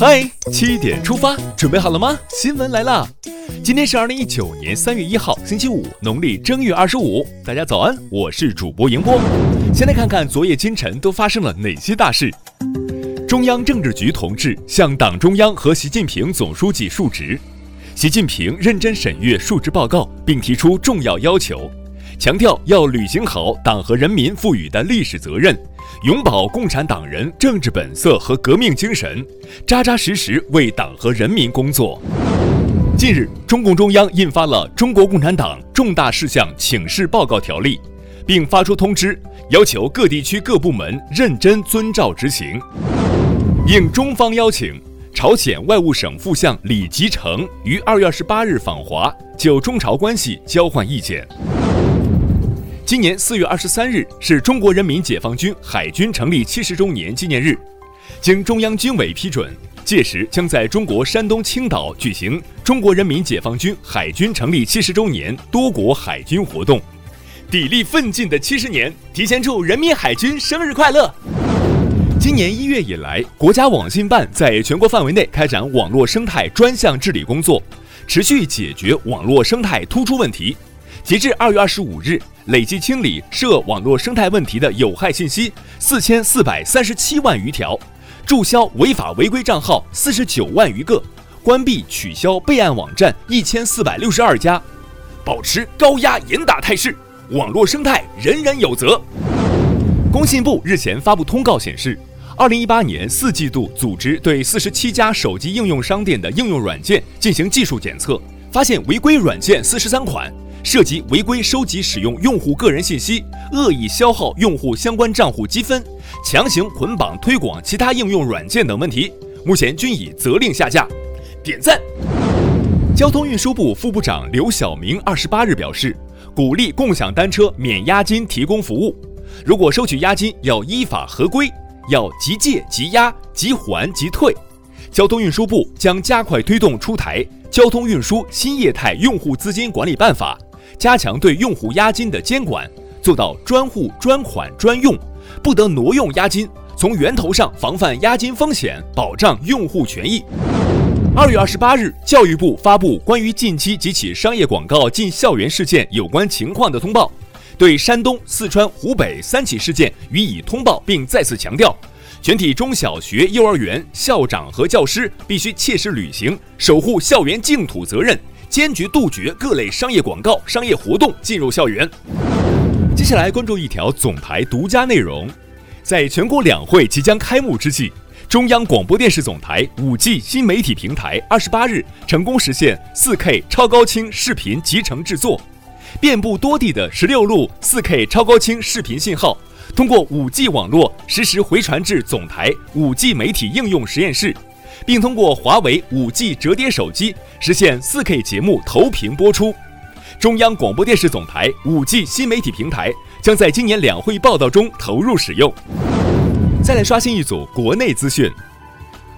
嗨，七点出发，准备好了吗？新闻来了，今天是二零一九年三月一号，星期五，农历正月二十五。大家早安，我是主播迎波。先来看看昨夜今晨都发生了哪些大事。中央政治局同志向党中央和习近平总书记述职，习近平认真审阅述职报告，并提出重要要求，强调要履行好党和人民赋予的历史责任。永葆共产党人政治本色和革命精神，扎扎实实为党和人民工作。近日，中共中央印发了《中国共产党重大事项请示报告条例》，并发出通知，要求各地区各部门认真遵照执行。应中方邀请，朝鲜外务省副相李吉成于二月二十八日访华，就中朝关系交换意见。今年四月二十三日是中国人民解放军海军成立七十周年纪念日，经中央军委批准，届时将在中国山东青岛举行中国人民解放军海军成立七十周年多国海军活动，砥砺奋进的七十年，提前祝人民海军生日快乐！今年一月以来，国家网信办在全国范围内开展网络生态专项治理工作，持续解决网络生态突出问题。截至二月二十五日，累计清理涉网络生态问题的有害信息四千四百三十七万余条，注销违法违规账号四十九万余个，关闭取消备案网站一千四百六十二家，保持高压严打态势，网络生态人人有责。工信部日前发布通告显示，二零一八年四季度组织对四十七家手机应用商店的应用软件进行技术检测，发现违规软件四十三款。涉及违规收集、使用用户个人信息、恶意消耗用户相关账户积分、强行捆绑推广其他应用软件等问题，目前均已责令下架。点赞。交通运输部副部长刘晓明二十八日表示，鼓励共享单车免押金提供服务，如果收取押金要依法合规，要即借即押、即还即退。交通运输部将加快推动出台《交通运输新业态用户资金管理办法》。加强对用户押金的监管，做到专户专款专用，不得挪用押金，从源头上防范押金风险，保障用户权益。二月二十八日，教育部发布关于近期几起商业广告进校园事件有关情况的通报，对山东、四川、湖北三起事件予以通报，并再次强调，全体中小学、幼儿园校长和教师必须切实履行守护校园净土责任。坚决杜绝各类商业广告、商业活动进入校园。接下来关注一条总台独家内容，在全国两会即将开幕之际，中央广播电视总台五 G 新媒体平台二十八日成功实现四 K 超高清视频集成制作，遍布多地的十六路四 K 超高清视频信号，通过五 G 网络实时回传至总台五 G 媒体应用实验室。并通过华为 5G 折叠手机实现 4K 节目投屏播出。中央广播电视总台 5G 新媒体平台将在今年两会报道中投入使用。再来刷新一组国内资讯。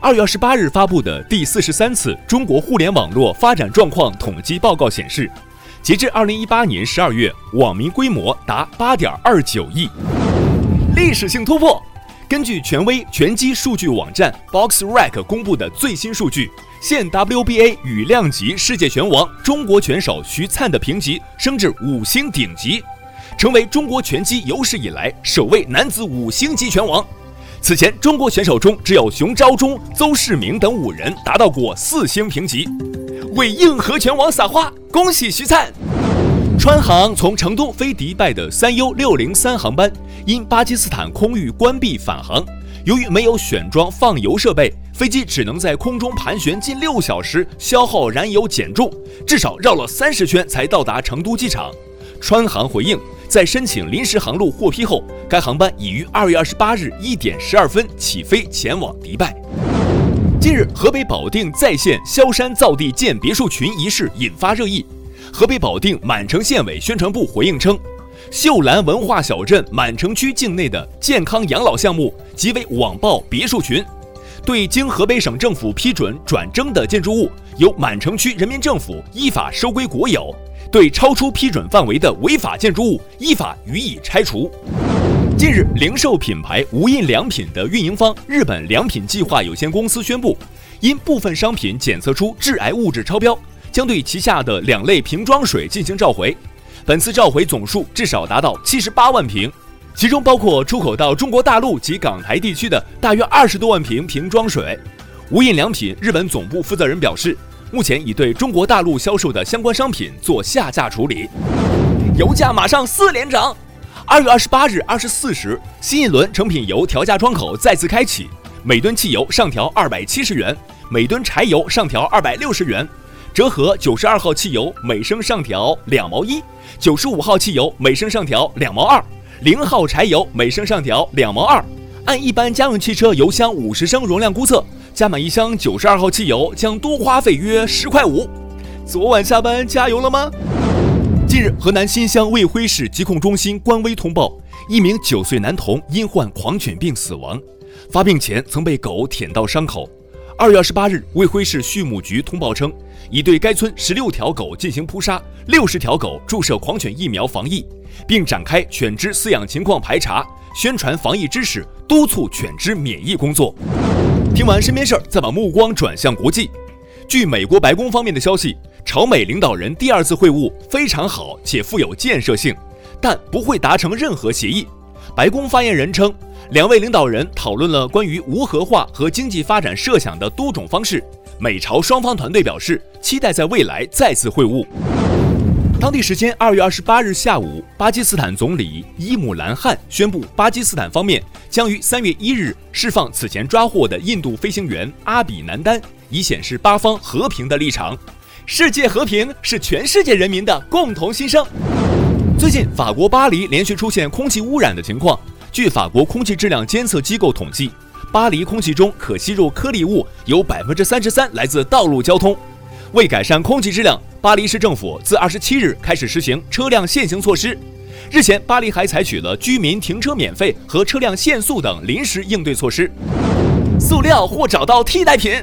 二月二十八日发布的第四十三次中国互联网络发展状况统计报告显示，截至二零一八年十二月，网民规模达八点二九亿，历史性突破。根据权威拳击数据网站 BoxRec 公布的最新数据，现 WBA 羽量级世界拳王中国拳手徐灿的评级升至五星顶级，成为中国拳击有史以来首位男子五星级拳王。此前，中国选手中只有熊昭忠、邹市明等五人达到过四星评级。为硬核拳王撒花，恭喜徐灿！川航从成都飞迪拜的三 U 六零三航班因巴基斯坦空域关闭返航，由于没有选装放油设备，飞机只能在空中盘旋近六小时，消耗燃油减重，至少绕了三十圈才到达成都机场。川航回应，在申请临时航路获批后，该航班已于二月二十八日一点十二分起飞前往迪拜。近日，河北保定再现萧山造地建别墅群一事引发热议。河北保定满城县委宣传部回应称，秀兰文化小镇满城区境内的健康养老项目即为网曝别墅群，对经河北省政府批准转征的建筑物，由满城区人民政府依法收归国有；对超出批准范围的违法建筑物，依法予以拆除。近日，零售品牌无印良品的运营方日本良品计划有限公司宣布，因部分商品检测出致癌物质超标，将对旗下的两类瓶装水进行召回。本次召回总数至少达到七十八万瓶，其中包括出口到中国大陆及港台地区的大约二十多万瓶瓶装水。无印良品日本总部负责人表示，目前已对中国大陆销售的相关商品做下架处理。油价马上四连涨。二月二十八日二十四时，新一轮成品油调价窗口再次开启，每吨汽油上调二百七十元，每吨柴油上调二百六十元，折合九十二号汽油每升上调两毛一，九十五号汽油每升上调两毛二，零号柴油每升上调两毛二。按一般家用汽车油箱五十升容量估测，加满一箱九十二号汽油将多花费约十块五。昨晚下班加油了吗？近日，河南新乡卫辉市疾控中心官微通报，一名九岁男童因患狂犬病死亡，发病前曾被狗舔到伤口。二月二十八日，卫辉市畜牧局通报称，已对该村十六条狗进行扑杀，六十条狗注射狂犬疫苗防疫，并展开犬只饲养情况排查，宣传防疫知识，督促犬只免疫工作。听完身边事儿，再把目光转向国际。据美国白宫方面的消息。朝美领导人第二次会晤非常好且富有建设性，但不会达成任何协议。白宫发言人称，两位领导人讨论了关于无核化和经济发展设想的多种方式。美朝双方团队表示，期待在未来再次会晤。当地时间二月二十八日下午，巴基斯坦总理伊姆兰汗宣布，巴基斯坦方面将于三月一日释放此前抓获的印度飞行员阿比南丹，以显示巴方和平的立场。世界和平是全世界人民的共同心声。最近，法国巴黎连续出现空气污染的情况。据法国空气质量监测机构统计，巴黎空气中可吸入颗粒物有百分之三十三来自道路交通。为改善空气质量，巴黎市政府自二十七日开始实行车辆限行措施。日前，巴黎还采取了居民停车免费和车辆限速等临时应对措施。塑料或找到替代品。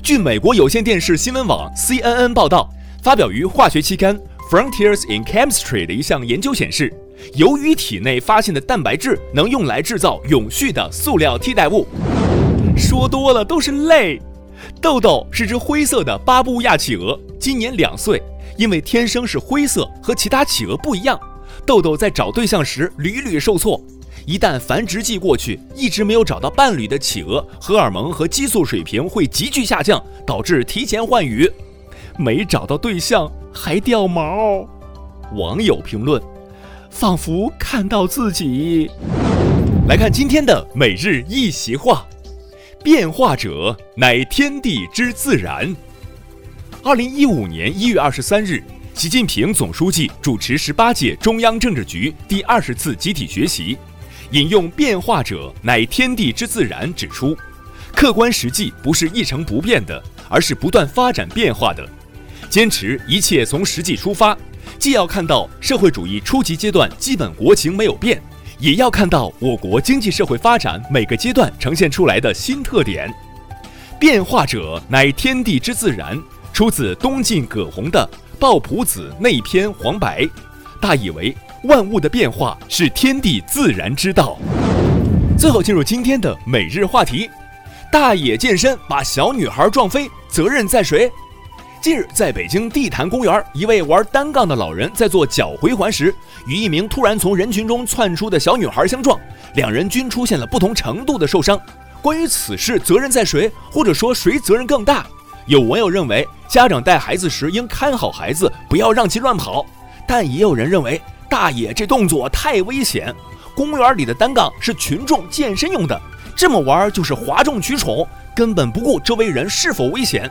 据美国有线电视新闻网 CNN 报道，发表于化学期刊《Frontiers in Chemistry》的一项研究显示，由于体内发现的蛋白质能用来制造永续的塑料替代物。说多了都是泪。豆豆是只灰色的巴布亚企鹅，今年两岁。因为天生是灰色，和其他企鹅不一样，豆豆在找对象时屡屡受挫。一旦繁殖季过去，一直没有找到伴侣的企鹅，荷尔蒙和激素水平会急剧下降，导致提前换羽。没找到对象还掉毛。网友评论：仿佛看到自己。来看今天的每日一席话：变化者乃天地之自然。二零一五年一月二十三日，习近平总书记主持十八届中央政治局第二十次集体学习。引用“变化者乃天地之自然”指出，客观实际不是一成不变的，而是不断发展变化的。坚持一切从实际出发，既要看到社会主义初级阶段基本国情没有变，也要看到我国经济社会发展每个阶段呈现出来的新特点。“变化者乃天地之自然”出自东晋葛洪的《抱朴子内篇黄白》，大意为。万物的变化是天地自然之道。最后进入今天的每日话题：大爷健身把小女孩撞飞，责任在谁？近日，在北京地坛公园，一位玩单杠的老人在做脚回环时，与一名突然从人群中窜出的小女孩相撞，两人均出现了不同程度的受伤。关于此事，责任在谁，或者说谁责任更大？有网友认为，家长带孩子时应看好孩子，不要让其乱跑，但也有人认为。大爷，这动作太危险！公园里的单杠是群众健身用的，这么玩就是哗众取宠，根本不顾周围人是否危险。